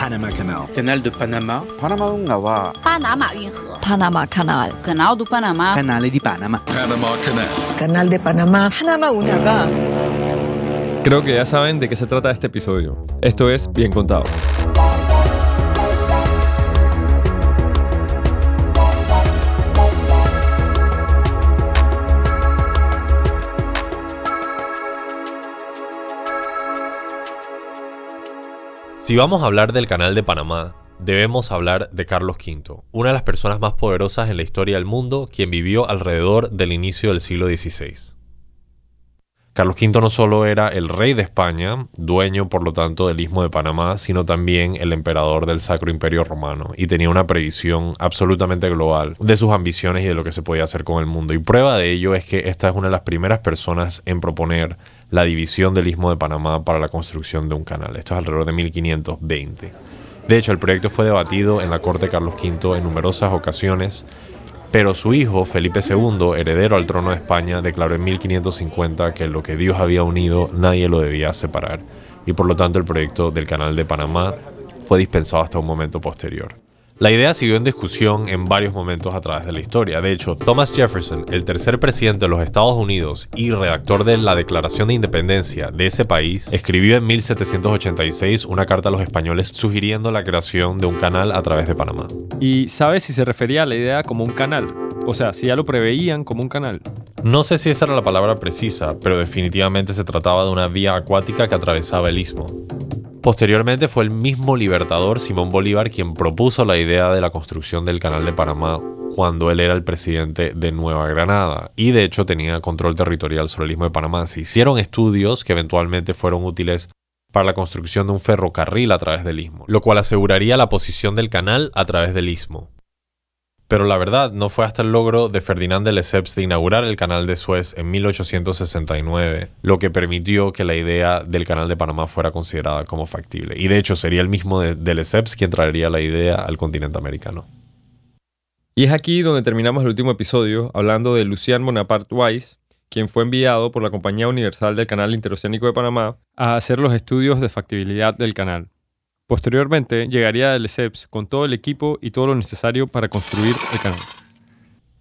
Panama Canal. Canal de Panamá. Panamá Ungawa. Panamá Panamá Canal. Canal de Panamá. Canal de Panamá. Panamá Canal. Canal de Panamá. Panamá Ungawa. Creo que ya saben de qué se trata este episodio. Esto es Bien Contado. Si vamos a hablar del Canal de Panamá, debemos hablar de Carlos V, una de las personas más poderosas en la historia del mundo, quien vivió alrededor del inicio del siglo XVI. Carlos V no solo era el rey de España, dueño por lo tanto del istmo de Panamá, sino también el emperador del Sacro Imperio Romano, y tenía una previsión absolutamente global de sus ambiciones y de lo que se podía hacer con el mundo. Y prueba de ello es que esta es una de las primeras personas en proponer la división del istmo de Panamá para la construcción de un canal. Esto es alrededor de 1520. De hecho, el proyecto fue debatido en la corte de Carlos V en numerosas ocasiones, pero su hijo, Felipe II, heredero al trono de España, declaró en 1550 que lo que Dios había unido nadie lo debía separar, y por lo tanto el proyecto del Canal de Panamá fue dispensado hasta un momento posterior. La idea siguió en discusión en varios momentos a través de la historia. De hecho, Thomas Jefferson, el tercer presidente de los Estados Unidos y redactor de la Declaración de Independencia de ese país, escribió en 1786 una carta a los españoles sugiriendo la creación de un canal a través de Panamá. ¿Y sabes si se refería a la idea como un canal? O sea, si ya lo preveían como un canal. No sé si esa era la palabra precisa, pero definitivamente se trataba de una vía acuática que atravesaba el istmo. Posteriormente fue el mismo libertador Simón Bolívar quien propuso la idea de la construcción del Canal de Panamá cuando él era el presidente de Nueva Granada y de hecho tenía control territorial sobre el istmo de Panamá. Se hicieron estudios que eventualmente fueron útiles para la construcción de un ferrocarril a través del istmo, lo cual aseguraría la posición del canal a través del istmo. Pero la verdad no fue hasta el logro de Ferdinand de Lesseps de inaugurar el canal de Suez en 1869 lo que permitió que la idea del canal de Panamá fuera considerada como factible. Y de hecho sería el mismo de, Lesseps quien traería la idea al continente americano. Y es aquí donde terminamos el último episodio hablando de Lucien Bonaparte Weiss, quien fue enviado por la Compañía Universal del Canal Interoceánico de Panamá a hacer los estudios de factibilidad del canal. Posteriormente llegaría el Lesseps con todo el equipo y todo lo necesario para construir el canal.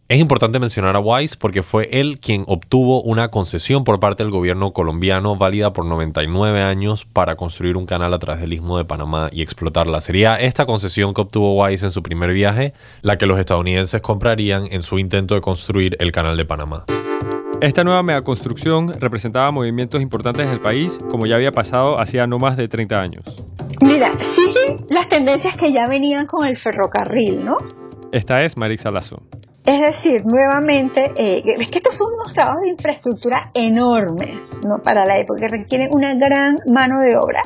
Es importante mencionar a Weiss porque fue él quien obtuvo una concesión por parte del gobierno colombiano válida por 99 años para construir un canal a través del istmo de Panamá y explotarla. Sería esta concesión que obtuvo Weiss en su primer viaje la que los estadounidenses comprarían en su intento de construir el canal de Panamá. Esta nueva megaconstrucción representaba movimientos importantes en el país, como ya había pasado hacía no más de 30 años. Mira, siguen las tendencias que ya venían con el ferrocarril, ¿no? Esta es Marix Lazo. Es decir, nuevamente, eh, es que estos son unos trabajos de infraestructura enormes ¿no? para la época, que requieren una gran mano de obra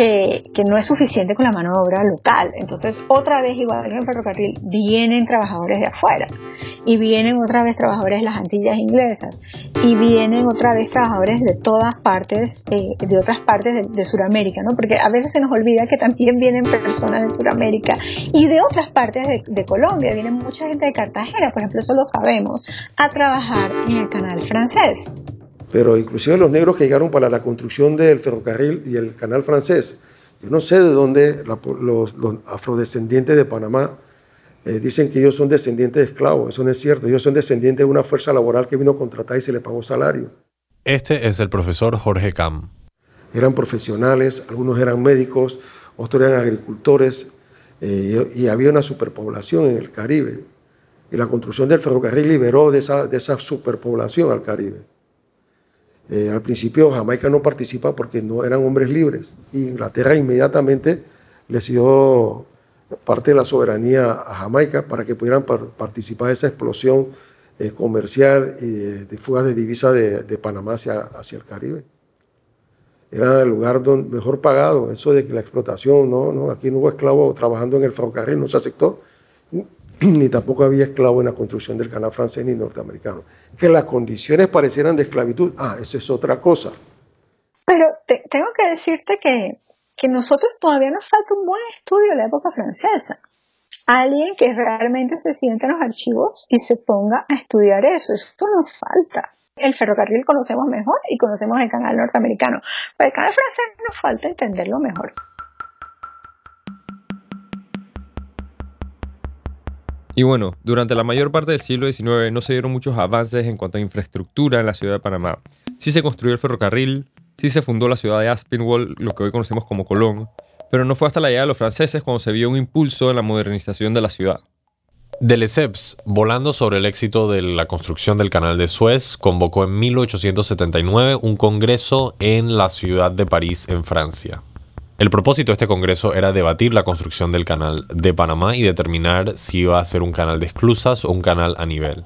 que, no es suficiente con la mano de obra local. Entonces, otra vez, igual que en ferrocarril, vienen trabajadores de afuera y vienen otra vez trabajadores de las Antillas inglesas y vienen otra vez trabajadores de todas partes, eh, de otras partes de, de Sudamérica, ¿no? Porque a veces se nos olvida que también vienen personas de Sudamérica y de otras partes de, de Colombia. Vienen mucha gente de Cartagena, por ejemplo, eso lo sabemos, a trabajar en el canal francés pero inclusive los negros que llegaron para la construcción del ferrocarril y el canal francés, yo no sé de dónde la, los, los, afrodescendientes de Panamá eh, dicen que ellos son descendientes de esclavos, eso no es cierto, ellos son descendientes de una fuerza laboral que vino contratada y se le pagó salario. Este es el profesor Jorge Cam. Eran profesionales, algunos eran médicos, otros eran agricultores, eh, y, había una superpoblación en el Caribe. Y la construcción del ferrocarril liberó de esa, de esa superpoblación al Caribe. Eh, al principio Jamaica no participa porque no eran hombres libres. Y Inglaterra inmediatamente les dio parte de la soberanía a Jamaica para que pudieran par participar de esa explosión eh, comercial y de, fugas de divisa de, de Panamá hacia, hacia, el Caribe. Era el lugar donde, mejor pagado, eso de que la explotación, no, no, aquí no hubo esclavos trabajando en el ferrocarril, no se aceptó ni tampoco había esclavos en la construcción del canal francés ni norteamericano. Que las condiciones parecieran de esclavitud, ah, eso es otra cosa. Pero te, tengo que decirte que, que nosotros todavía nos falta un buen estudio de la época francesa. Alguien que realmente se siente en los archivos y se ponga a estudiar eso. Eso nos falta. El ferrocarril conocemos mejor y conocemos el canal norteamericano. Pero el canal francés nos falta entenderlo mejor. Y bueno, durante la mayor parte del siglo XIX no se dieron muchos avances en cuanto a infraestructura en la ciudad de Panamá. Sí se construyó el ferrocarril, sí se fundó la ciudad de Aspinwall, lo que hoy conocemos como Colón, pero no fue hasta la llegada de los franceses cuando se vio un impulso en la modernización de la ciudad. De Lesseps, volando sobre el éxito de la construcción del canal de Suez, convocó en 1879 un congreso en la ciudad de París, en Francia. El propósito de este congreso era debatir la construcción del canal de Panamá y determinar si iba a ser un canal de esclusas o un canal a nivel.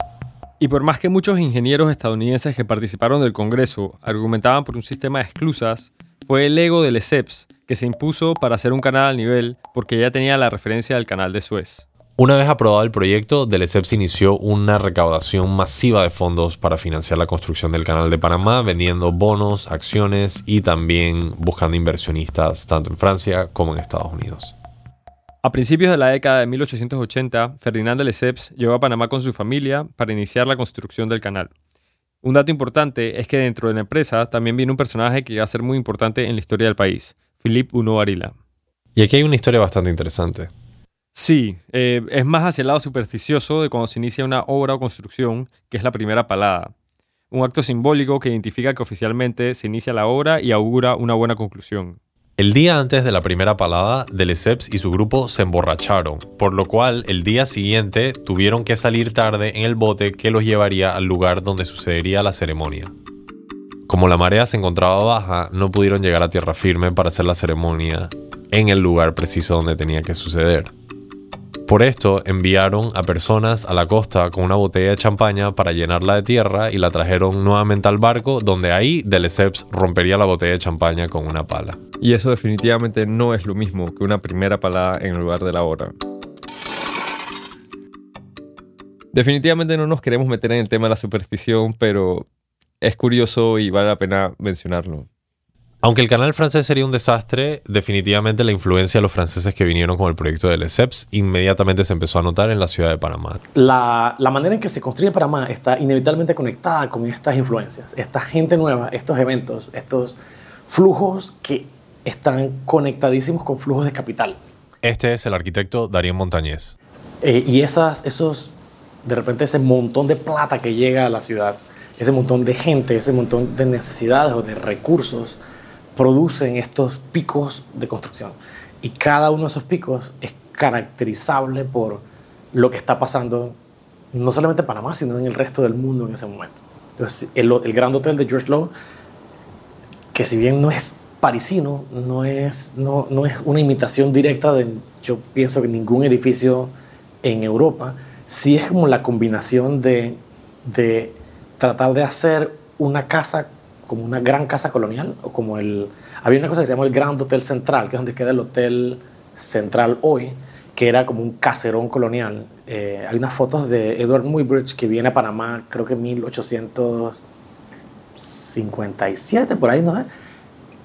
Y por más que muchos ingenieros estadounidenses que participaron del Congreso argumentaban por un sistema de esclusas, fue el ego de Lesseps que se impuso para hacer un canal a nivel porque ya tenía la referencia del canal de Suez. Una vez aprobado el proyecto, Deleceps inició una recaudación masiva de fondos para financiar la construcción del Canal de Panamá, vendiendo bonos, acciones y también buscando inversionistas tanto en Francia como en Estados Unidos. A principios de la década de 1880, Ferdinand de Lesseps llegó a Panamá con su familia para iniciar la construcción del canal. Un dato importante es que dentro de la empresa también viene un personaje que iba a ser muy importante en la historia del país, Philippe Uno Arila. Y aquí hay una historia bastante interesante. Sí, eh, es más hacia el lado supersticioso de cuando se inicia una obra o construcción, que es la primera palada. Un acto simbólico que identifica que oficialmente se inicia la obra y augura una buena conclusión. El día antes de la primera palada, Deleceps y su grupo se emborracharon, por lo cual el día siguiente tuvieron que salir tarde en el bote que los llevaría al lugar donde sucedería la ceremonia. Como la marea se encontraba baja, no pudieron llegar a tierra firme para hacer la ceremonia en el lugar preciso donde tenía que suceder. Por esto enviaron a personas a la costa con una botella de champaña para llenarla de tierra y la trajeron nuevamente al barco donde ahí Deleceps rompería la botella de champaña con una pala. Y eso definitivamente no es lo mismo que una primera palada en lugar de la hora. Definitivamente no nos queremos meter en el tema de la superstición, pero es curioso y vale la pena mencionarlo. Aunque el canal francés sería un desastre, definitivamente la influencia de los franceses que vinieron con el proyecto de Lesseps inmediatamente se empezó a notar en la ciudad de Panamá. La, la, manera en que se construye Panamá está inevitablemente conectada con estas influencias, esta gente nueva, estos eventos, estos flujos que están conectadísimos con flujos de capital. Este es el arquitecto Darien Montañez. Eh, y esas, esos, de repente ese montón de plata que llega a la ciudad, ese montón de gente, ese montón de necesidades o de recursos, producen estos picos de construcción. Y cada uno de esos picos es caracterizable por lo que está pasando, no solamente en Panamá, sino en el resto del mundo en ese momento. Entonces, el, el Grand Hotel de George Lowe, que si bien no es parisino, no es, no, no es una imitación directa de, yo pienso que ningún edificio en Europa, sí es como la combinación de, de tratar de hacer una casa como una gran casa colonial o como el... Había una cosa que se llamó el Grand Hotel Central, que es donde queda el Hotel Central hoy, que era como un caserón colonial. Eh, hay unas fotos de Edward Muybridge que viene a Panamá, creo que en 1857, por ahí, no sé,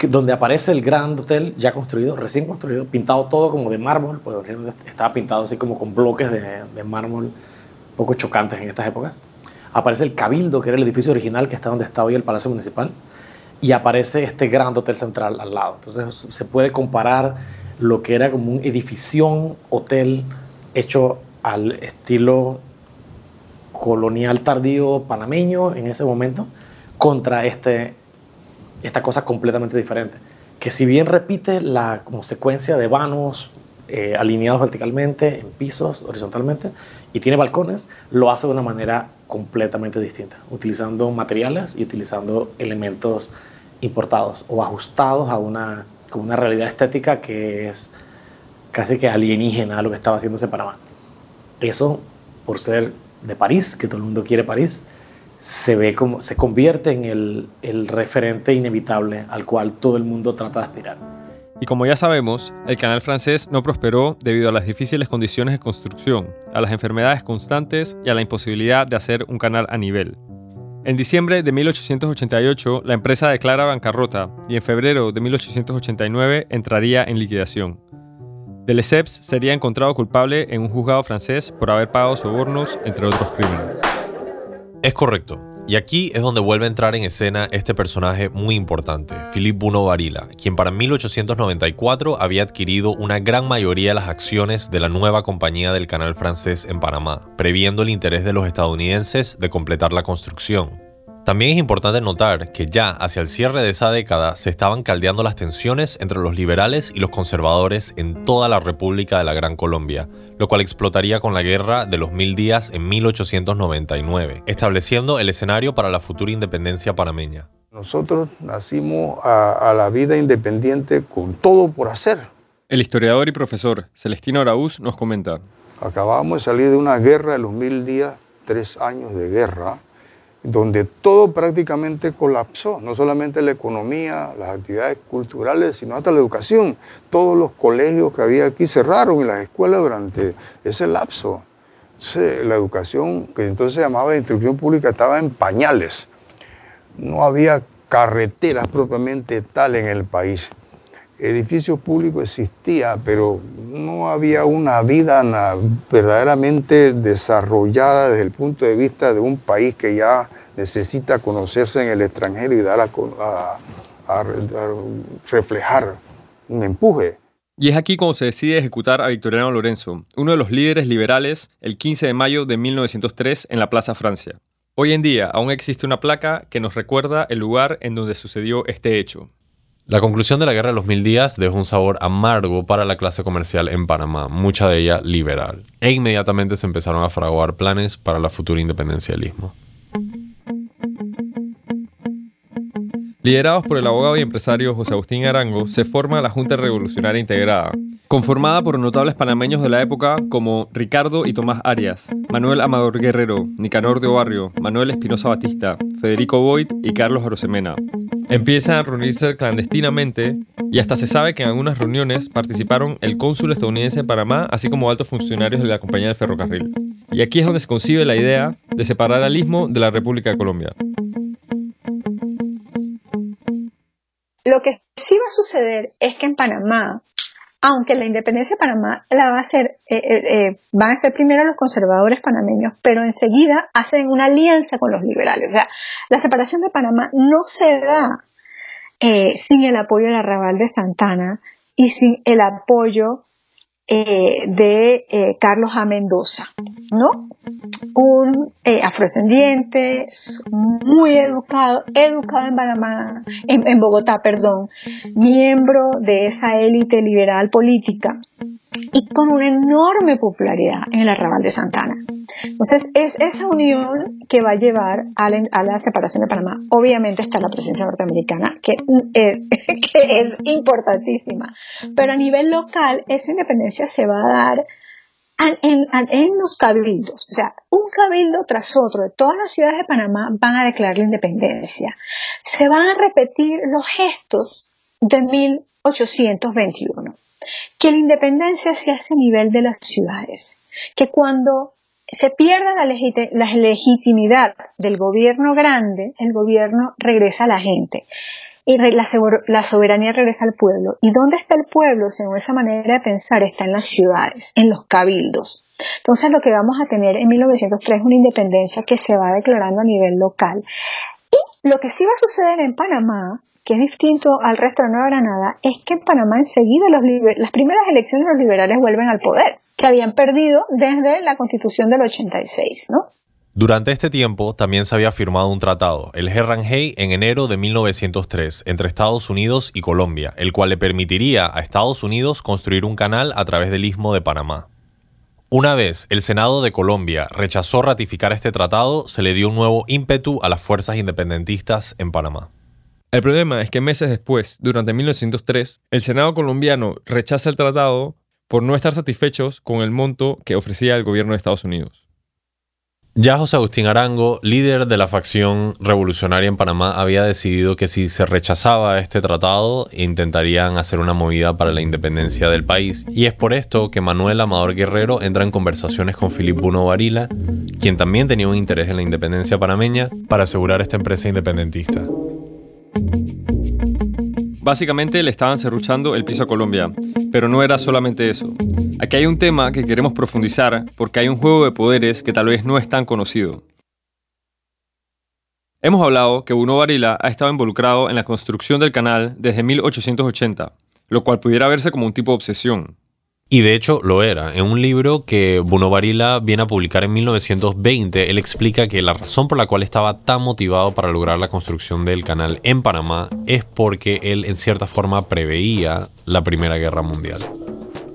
donde aparece el Grand Hotel ya construido, recién construido, pintado todo como de mármol, pues estaba pintado así como con bloques de, de mármol poco chocantes en estas épocas aparece el Cabildo, que era el edificio original que está donde está hoy el Palacio Municipal, y aparece este gran hotel central al lado. Entonces se puede comparar lo que era como un edificio hotel hecho al estilo colonial tardío panameño en ese momento contra este, esta cosa completamente diferente. Que si bien repite la como secuencia de vanos eh, alineados verticalmente, en pisos, horizontalmente, y tiene balcones, lo hace de una manera completamente distinta, utilizando materiales y utilizando elementos importados o ajustados a una, con una realidad estética que es casi que alienígena a lo que estaba haciéndose en Panamá. Eso, por ser de París, que todo el mundo quiere París, se ve como se convierte en el, el referente inevitable al cual todo el mundo trata de aspirar. Y como ya sabemos, el canal francés no prosperó debido a las difíciles condiciones de construcción, a las enfermedades constantes y a la imposibilidad de hacer un canal a nivel. En diciembre de 1888 la empresa declara bancarrota y en febrero de 1889 entraría en liquidación. De Lesseps sería encontrado culpable en un juzgado francés por haber pagado sobornos, entre otros crímenes. Es correcto. Y aquí es donde vuelve a entrar en escena este personaje muy importante, Philippe Buno Varila, quien para 1894 había adquirido una gran mayoría de las acciones de la nueva compañía del canal francés en Panamá, previendo el interés de los estadounidenses de completar la construcción. También es importante notar que ya hacia el cierre de esa década se estaban caldeando las tensiones entre los liberales y los conservadores en toda la República de la Gran Colombia, lo cual explotaría con la Guerra de los Mil Días en 1899, estableciendo el escenario para la futura independencia panameña. Nosotros nacimos a, a la vida independiente con todo por hacer. El historiador y profesor Celestino Araúz nos comenta. Acabamos de salir de una guerra de los mil días, tres años de guerra, donde todo prácticamente colapsó, no solamente la economía, las actividades culturales, sino hasta la educación. Todos los colegios que había aquí cerraron y las escuelas durante ese lapso. la educación, que entonces se llamaba instrucción pública, estaba en pañales. No había carreteras propiamente tal en el país. Edificios públicos existía, pero no había una vida verdaderamente desarrollada desde el punto de vista de un país que ya necesita conocerse en el extranjero y dar a, reflejar un empuje. Y es aquí cuando se decide ejecutar a Victoriano Lorenzo, uno de los líderes liberales, el 15 de mayo de 1903 en la Plaza Francia. Hoy en día aún existe una placa que nos recuerda el lugar en donde sucedió este hecho. La conclusión de la Guerra de los Mil Días dejó un sabor amargo para la clase comercial en Panamá, mucha de ella liberal, e inmediatamente se empezaron a fraguar planes para la futura independencia del istmo. Liderados por el abogado y empresario José Agustín Arango, se forma la Junta Revolucionaria Integrada, conformada por notables panameños de la época como Ricardo y Tomás Arias, Manuel Amador Guerrero, Nicanor de Barrio, Manuel Espinosa Batista, Federico Boyd y Carlos Arosemena. Empiezan a reunirse clandestinamente y hasta se sabe que en algunas reuniones participaron el cónsul estadounidense en Panamá, así como altos funcionarios de la compañía del ferrocarril. Y aquí es donde se concibe la idea de separar al istmo de la República de Colombia. Lo que sí va a suceder es que en Panamá, aunque la independencia de Panamá la va a hacer, eh, eh, eh, van a ser primero los conservadores panameños, pero enseguida hacen una alianza con los liberales. O sea, la separación de Panamá no se da sin el apoyo del arrabal de Santana y sin el apoyo eh, de eh, Carlos A. Mendoza, ¿no? Un eh, afrodescendiente, muy educado, educado en Panamá, en Bogotá, perdón, miembro de esa élite liberal política, y con una enorme popularidad en el arrabal de Santana. Entonces, es esa unión que va a llevar a la, separación de Panamá. Obviamente está la presencia norteamericana, que, eh, que es importantísima, pero a nivel local, esa independencia se va a dar en, en, los cabildos, o sea, un cabildo tras otro de todas las ciudades de Panamá van a declarar la independencia. Se van a repetir los gestos de 1821 que la independencia se hace a nivel de las ciudades, que cuando se pierde la, legitimidad del gobierno grande, el gobierno regresa a la gente y la, soberanía regresa al pueblo. ¿Y dónde está el pueblo? Según esa manera de pensar, está en las ciudades, en los cabildos. Entonces lo que vamos a tener en 1903 es una independencia que se va declarando a nivel local. Y lo que sí va a suceder en Panamá que es distinto al resto de Nueva Granada, es que en Panamá enseguida las primeras elecciones los liberales vuelven al poder, que habían perdido desde la constitución del 86, ¿no? Durante este tiempo también se había firmado un tratado, el Herranjay, en enero de 1903, entre Estados Unidos y Colombia, el cual le permitiría a Estados Unidos construir un canal a través del istmo de Panamá. Una vez el Senado de Colombia rechazó ratificar este tratado, se le dio un nuevo ímpetu a las fuerzas independentistas en Panamá. El problema es que meses después, durante 1903, el Senado colombiano rechaza el tratado por no estar satisfechos con el monto que ofrecía el gobierno de Estados Unidos. Ya José Agustín Arango, líder de la facción revolucionaria en Panamá, había decidido que si se rechazaba este tratado, intentarían hacer una movida para la independencia del país. Y es por esto que Manuel Amador Guerrero entra en conversaciones con Filipe Buno Varila, quien también tenía un interés en la independencia panameña, para asegurar esta empresa independentista. Básicamente le estaban cerruchando el piso a Colombia, pero no era solamente eso. Aquí hay un tema que queremos profundizar porque hay un juego de poderes que tal vez no es tan conocido. Hemos hablado que Bruno Varila ha estado involucrado en la construcción del canal desde 1880, lo cual pudiera verse como un tipo de obsesión. Y de hecho lo era. En un libro que Bruno Varila viene a publicar en 1920, él explica que la razón por la cual estaba tan motivado para lograr la construcción del canal en Panamá es porque él en cierta forma preveía la Primera Guerra Mundial.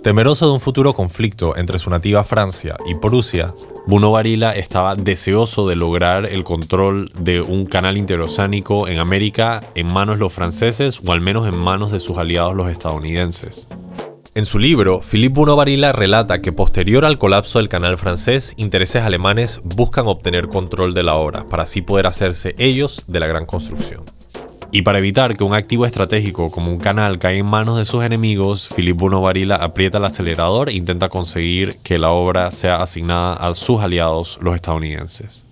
Temeroso de un futuro conflicto entre su nativa Francia y Prusia, Bruno Varila estaba deseoso de lograr el control de un canal interoceánico en América en manos de los franceses o al menos en manos de sus aliados los estadounidenses. En su libro, Philippe Bruno Varila relata que posterior al colapso del canal francés, intereses alemanes buscan obtener control de la obra para así poder hacerse ellos de la gran construcción. Y para evitar que un activo estratégico como un canal caiga en manos de sus enemigos, Philippe Bruno Varila aprieta el acelerador e intenta conseguir que la obra sea asignada a sus aliados, los estadounidenses.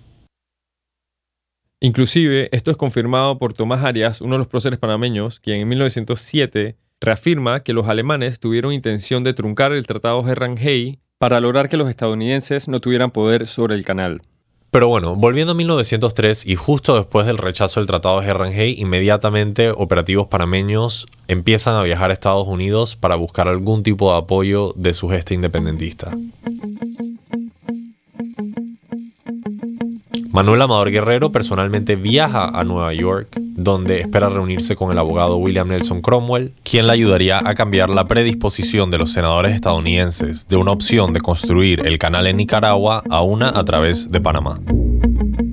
Inclusive, esto es confirmado por Tomás Arias, uno de los próceres panameños, quien en 1907 reafirma que los alemanes tuvieron intención de truncar el Tratado Herrenheim para lograr que los estadounidenses no tuvieran poder sobre el canal. Pero bueno, volviendo a 1903 y justo después del rechazo del Tratado de Herrenheim, inmediatamente operativos panameños empiezan a viajar a Estados Unidos para buscar algún tipo de apoyo de su gesta independentista. Manuel Amador Guerrero personalmente viaja a Nueva York, donde espera reunirse con el abogado William Nelson Cromwell, quien le ayudaría a cambiar la predisposición de los senadores estadounidenses de una opción de construir el canal en Nicaragua a una a través de Panamá.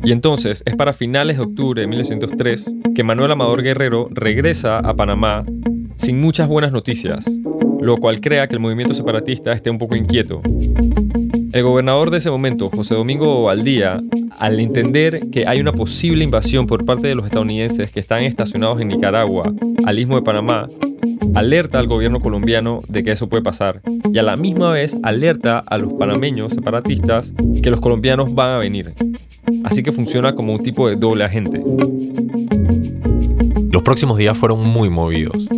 Y entonces es para finales de octubre de 1903 que Manuel Amador Guerrero regresa a Panamá sin muchas buenas noticias, lo cual crea que el movimiento separatista esté un poco inquieto. El gobernador de ese momento, José Domingo Valdía, al entender que hay una posible invasión por parte de los estadounidenses que están estacionados en Nicaragua, al istmo de Panamá, alerta al gobierno colombiano de que eso puede pasar y a la misma vez alerta a los panameños separatistas que los colombianos van a venir. Así que funciona como un tipo de doble agente. Los próximos días fueron muy movidos.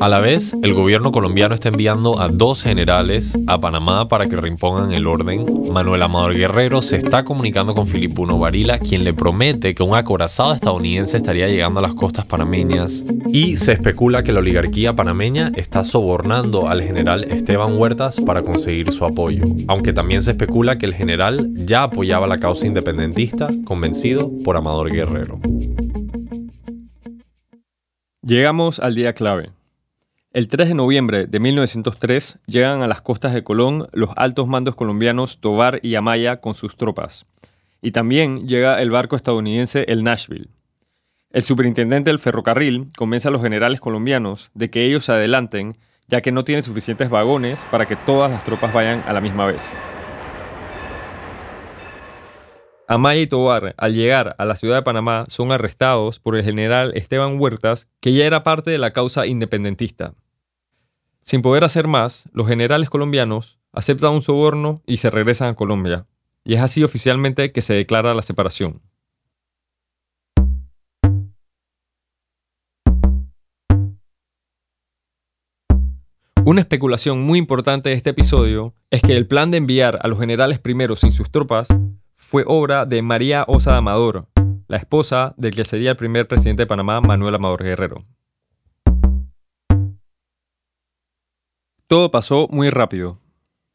A la vez, el gobierno colombiano está enviando a dos generales a Panamá para que reimpongan el orden. Manuel Amador Guerrero se está comunicando con Filipuno Varila, quien le promete que un acorazado estadounidense estaría llegando a las costas panameñas. Y se especula que la oligarquía panameña está sobornando al general Esteban Huertas para conseguir su apoyo. Aunque también se especula que el general ya apoyaba la causa independentista, convencido por Amador Guerrero. Llegamos al día clave. El 3 de noviembre de 1903 llegan a las costas de Colón los altos mandos colombianos Tobar y Amaya con sus tropas. Y también llega el barco estadounidense el Nashville. El superintendente del ferrocarril convence a los generales colombianos de que ellos se adelanten, ya que no tiene suficientes vagones para que todas las tropas vayan a la misma vez. Amaya y Tobar, al llegar a la ciudad de Panamá, son arrestados por el general Esteban Huertas, que ya era parte de la causa independentista. Sin poder hacer más, los generales colombianos aceptan un soborno y se regresan a Colombia, y es así oficialmente que se declara la separación. Una especulación muy importante de este episodio es que el plan de enviar a los generales primeros sin sus tropas fue obra de María Osa Amador, la esposa del que sería el primer presidente de Panamá, Manuel Amador Guerrero. Todo pasó muy rápido.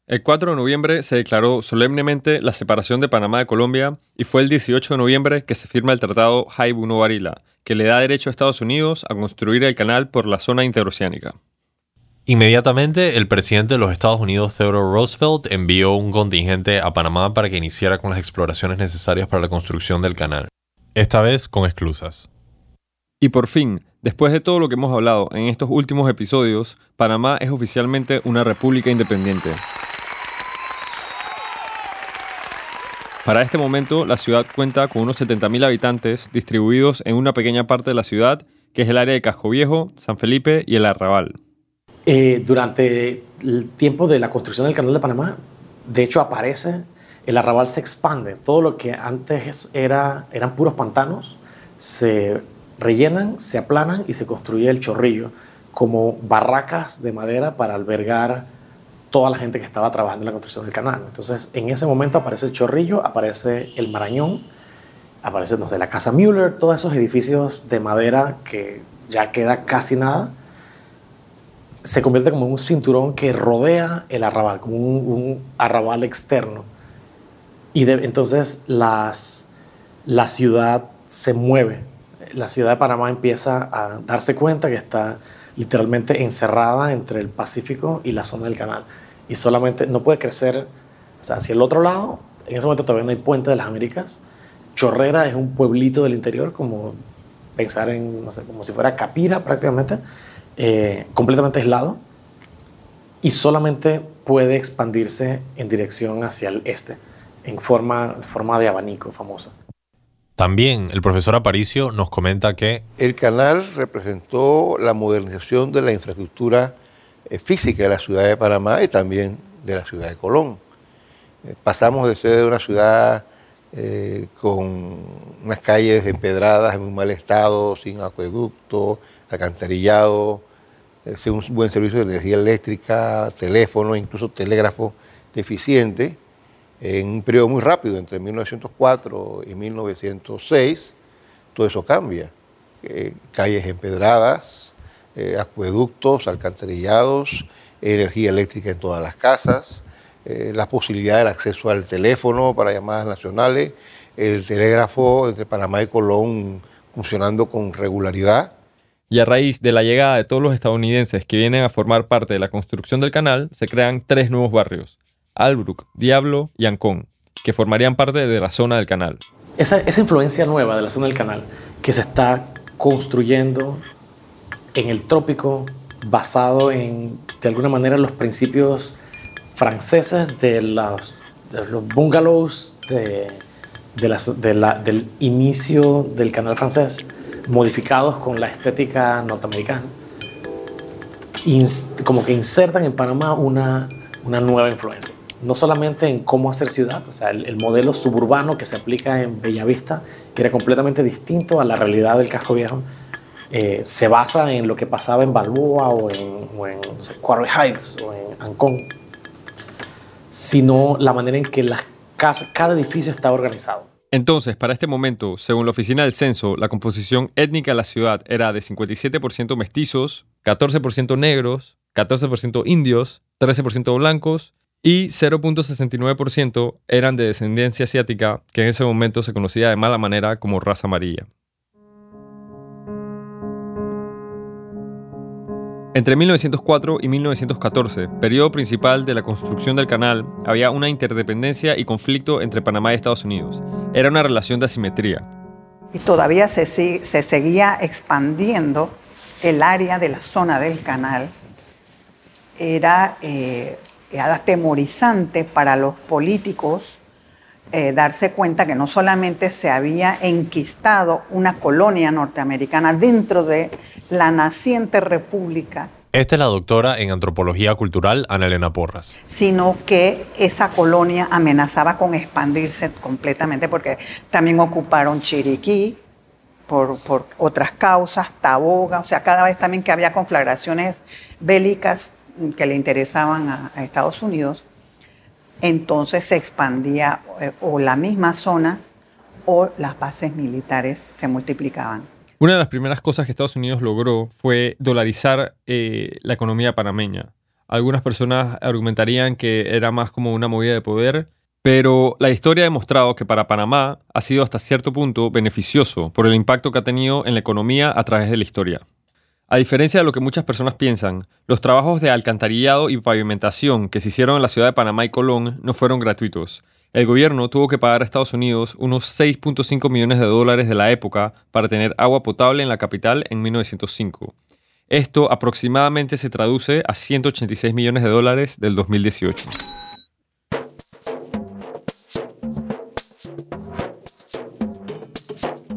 El 4 de noviembre se declaró solemnemente la separación de Panamá de Colombia y fue el 18 de noviembre que se firma el Tratado Jaibuno Varila, que le da derecho a Estados Unidos a construir el canal por la zona interoceánica. Inmediatamente, el presidente de los Estados Unidos, Theodore Roosevelt, envió un contingente a Panamá para que iniciara con las exploraciones necesarias para la construcción del canal, esta vez con esclusas. Y por fin, después de todo lo que hemos hablado en estos últimos episodios, Panamá es oficialmente una república independiente. Para este momento, la ciudad cuenta con unos 70.000 habitantes distribuidos en una pequeña parte de la ciudad, que es el área de Casco Viejo, San Felipe y el Arrabal. Eh, durante el tiempo de la construcción del Canal de Panamá, de hecho aparece, el arrabal se expande. Todo lo que antes era, eran puros pantanos se rellenan, se aplanan y se construye el chorrillo como barracas de madera para albergar toda la gente que estaba trabajando en la construcción del canal. Entonces, en ese momento aparece el chorrillo, aparece el marañón aparece, no sé, la Casa Müller, todos esos edificios de madera que ya queda casi nada, se convierte como un cinturón que rodea el arrabal, como un, un arrabal externo. Y de- entonces las, la ciudad se mueve. La ciudad de Panamá empieza a darse cuenta que está literalmente encerrada entre el Pacífico y la zona del canal. Y solamente no puede crecer, o sea, hacia el otro lado, en ese momento todavía no hay puente de las Américas. Chorrera es un pueblito del interior, como pensar en, no sé, como si fuera Capira prácticamente, eh, completamente aislado. Y solamente puede expandirse en dirección hacia el este, en forma, forma de abanico famosa. También el profesor Aparicio nos comenta que El canal representó la modernización de la infraestructura eh, física de la ciudad de Panamá y también de la ciudad de Colón. Eh, pasamos de ser una ciudad eh, con unas calles empedradas en muy mal estado, sin acueducto, alcantarillado, eh, un buen servicio de energía eléctrica, teléfono, incluso telégrafo deficiente, en un periodo muy rápido, entre 1904 y 1906, todo eso cambia. Eh, calles empedradas, eh, acueductos, alcantarillados, energía eléctrica en todas las casas, eh, la posibilidad del acceso al teléfono para llamadas nacionales, el telégrafo entre Panamá y Colón funcionando con regularidad. Y a raíz de la llegada de todos los estadounidenses que vienen a formar parte de la construcción del canal, se crean tres nuevos barrios, Albrook, Diablo y Ancón, que formarían parte de la zona del canal. Esa, influencia nueva de la zona del canal que se está construyendo en el trópico basado en, de alguna manera, los principios franceses de los, bungalows del inicio del canal francés, modificados con la estética norteamericana, como que insertan en Panamá una, una nueva influencia. No solamente en cómo hacer ciudad, o sea, el, el modelo suburbano que se aplica en Bellavista, que era completamente distinto a la realidad del casco viejo, eh, se basa en lo que pasaba en Balboa o en, o Quarry Heights o en Ancón, sino la manera en que cada edificio está organizado. Entonces, para este momento, según la Oficina del Censo, la composición étnica de la ciudad era de 57% mestizos, 14% negros, 14% indios, 13% blancos y 0.69% eran de descendencia asiática, que en ese momento se conocía de mala manera como raza amarilla. Entre 1904 y 1914, periodo principal de la construcción del canal, había una interdependencia y conflicto entre Panamá y Estados Unidos. Era una relación de asimetría. y todavía se, seguía expandiendo el área de la zona del canal, era, eh, era atemorizante para los políticos eh, darse cuenta que no solamente se había enquistado una colonia norteamericana dentro de la naciente república, esta es la doctora en antropología cultural Ana Elena Porras. sino que esa colonia amenazaba con expandirse completamente porque también ocuparon Chiriquí por, por otras causas, Taboga, o sea, cada vez también que había conflagraciones bélicas que le interesaban a, a Estados Unidos, entonces se expandía eh, o la misma zona o las bases militares se multiplicaban. Una de las primeras cosas que Estados Unidos logró fue dolarizar eh, la economía panameña. Algunas personas argumentarían que era más como una movida de poder, pero la historia ha demostrado que para Panamá ha sido hasta cierto punto beneficioso por el impacto que ha tenido en la economía a través de la historia. A diferencia de lo que muchas personas piensan, los trabajos de alcantarillado y pavimentación que se hicieron en la ciudad de Panamá y Colón no fueron gratuitos. El gobierno tuvo que pagar a Estados Unidos unos 6.5 millones de dólares de la época para tener agua potable en la capital en 1905. Esto aproximadamente se traduce a 186 millones de dólares del 2018.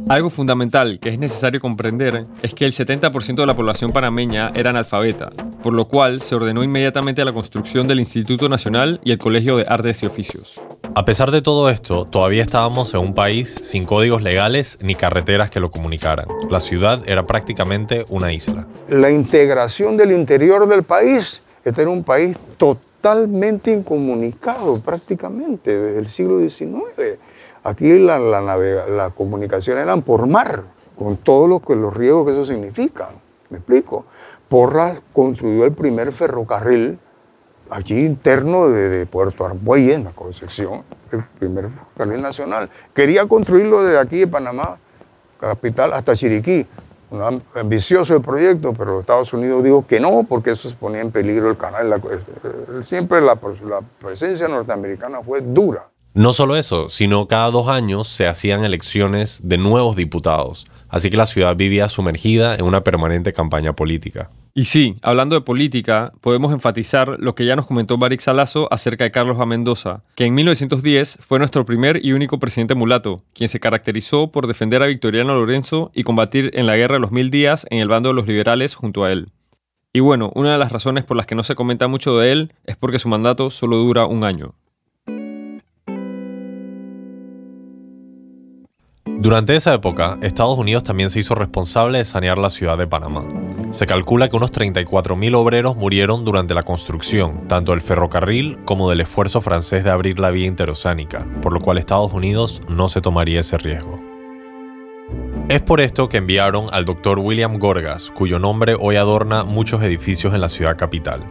Algo fundamental que es necesario comprender es que el 70% de la población panameña era analfabeta, por lo cual se ordenó inmediatamente la construcción del Instituto Nacional y el Colegio de Artes y Oficios. A pesar de todo esto, todavía estábamos en un país sin códigos legales ni carreteras que lo comunicaran. La ciudad era prácticamente una isla. La integración del interior del país, este era un país totalmente incomunicado prácticamente desde el siglo XIX. Aquí la, la, navega- la comunicación eran por mar, con todos los, riesgos que eso significa. ¿Me explico? Porras construyó el primer ferrocarril allí interno de, Puerto Armuelles, en la Concepción, el primer ferrocarril nacional. Quería construirlo desde aquí de Panamá, capital, hasta Chiriquí. Ambicioso el proyecto, pero Estados Unidos dijo que no, porque eso se ponía en peligro el canal. La- eh, siempre la presencia norteamericana fue dura. No solo eso, sino cada dos años se hacían elecciones de nuevos diputados, así que la ciudad vivía sumergida en una permanente campaña política. Y sí, hablando de política, podemos enfatizar lo que ya nos comentó Barik Salazo acerca de Carlos A. Mendoza, que en 1910 fue nuestro primer y único presidente mulato, quien se caracterizó por defender a Victoriano Lorenzo y combatir en la Guerra de los Mil Días en el bando de los liberales junto a él. Y bueno, una de las razones por las que no se comenta mucho de él es porque su mandato solo dura un año. Durante esa época, Estados Unidos también se hizo responsable de sanear la ciudad de Panamá. Se calcula que unos 34.000 obreros murieron durante la construcción, tanto del ferrocarril como del esfuerzo francés de abrir la vía interoceánica, por lo cual Estados Unidos no se tomaría ese riesgo. Es por esto que enviaron al doctor William Gorgas, cuyo nombre hoy adorna muchos edificios en la ciudad capital.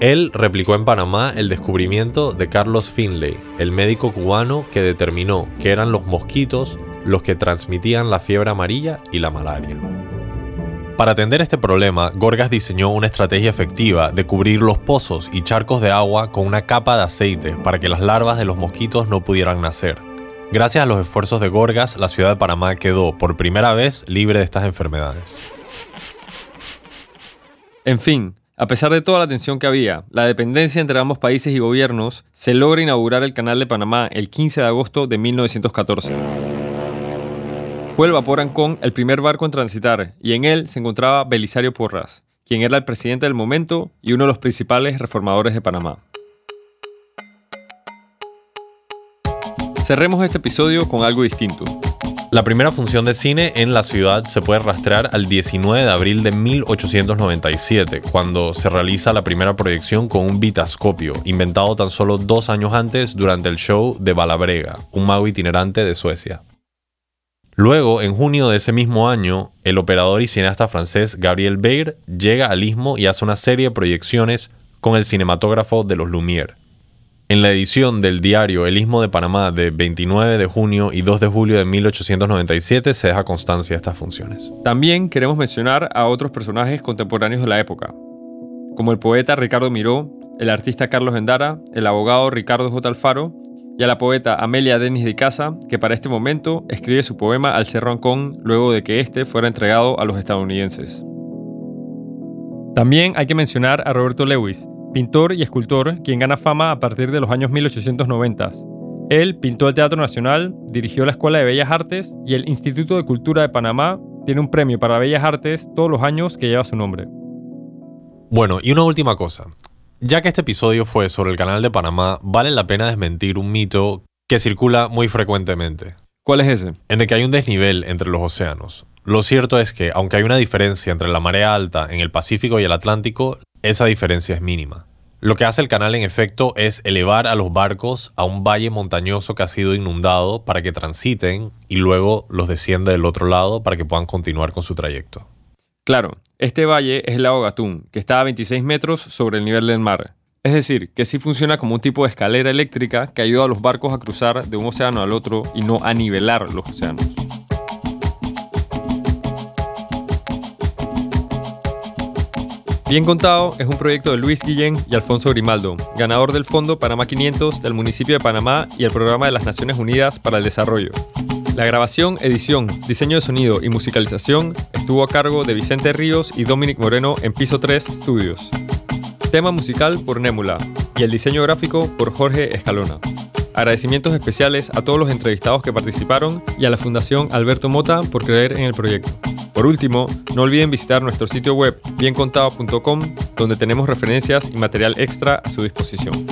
Él replicó en Panamá el descubrimiento de Carlos Finlay, el médico cubano que determinó que eran los mosquitos los que transmitían la fiebre amarilla y la malaria. Para atender este problema, Gorgas diseñó una estrategia efectiva de cubrir los pozos y charcos de agua con una capa de aceite para que las larvas de los mosquitos no pudieran nacer. Gracias a los esfuerzos de Gorgas, la ciudad de Panamá quedó por primera vez libre de estas enfermedades. En fin, a pesar de toda la tensión que había, la dependencia entre ambos países y gobiernos, se logra inaugurar el Canal de Panamá el 15 de agosto de 1914. Fue el vapor Ancón el primer barco en transitar y en él se encontraba Belisario Porras, quien era el presidente del momento y uno de los principales reformadores de Panamá. Cerremos este episodio con algo distinto. La primera función de cine en la ciudad se puede rastrear al 19 de abril de 1897, cuando se realiza la primera proyección con un vitascopio, inventado tan solo dos años antes durante el show de Balabrega, un mago itinerante de Suecia. Luego, en junio de ese mismo año, el operador y cineasta francés Gabriel Beir llega al Istmo y hace una serie de proyecciones con el cinematógrafo de los Lumière. En la edición del diario El Istmo de Panamá de 29 de junio y 2 de julio de 1897 se deja constancia de estas funciones. También queremos mencionar a otros personajes contemporáneos de la época, como el poeta Ricardo Miró, el artista Carlos Endara, el abogado Ricardo J. Alfaro y a la poeta Amelia Denis de Casa, que para este momento escribe su poema Al Cerro Ancón luego de que éste fuera entregado a los estadounidenses. También hay que mencionar a Roberto Lewis, pintor y escultor, quien gana fama a partir de los años 1890. Él pintó el Teatro Nacional, dirigió la Escuela de Bellas Artes y el Instituto de Cultura de Panamá tiene un premio para Bellas Artes todos los años que lleva su nombre. Bueno, y una última cosa. Ya que este episodio fue sobre el canal de Panamá, vale la pena desmentir un mito que circula muy frecuentemente, ¿Cuál es ese? en el que hay un desnivel entre los océanos. Lo cierto es que, aunque hay una diferencia entre la marea alta en el Pacífico y el Atlántico, esa diferencia es mínima. Lo que hace el canal en efecto es elevar a los barcos a un valle montañoso que ha sido inundado para que transiten y luego los desciende del otro lado para que puedan continuar con su trayecto. Claro, este valle es el lago Gatún, que está a 26 metros sobre el nivel del mar. Es decir, que sí funciona como un tipo de escalera eléctrica que ayuda a los barcos a cruzar de un océano al otro y no a nivelar los océanos. Bien Contado es un proyecto de Luis Guillén y Alfonso Grimaldo, ganador del Fondo Panamá 500 del municipio de Panamá y el Programa de las Naciones Unidas para el Desarrollo. La grabación, edición, diseño de sonido y musicalización estuvo a cargo de Vicente Ríos y Dominic Moreno en Piso 3 Studios. Tema musical por Némula y el diseño gráfico por Jorge Escalona. Agradecimientos especiales a todos los entrevistados que participaron y a la Fundación Alberto Mota por creer en el proyecto. Por último, no olviden visitar nuestro sitio web biencontado.com donde tenemos referencias y material extra a su disposición.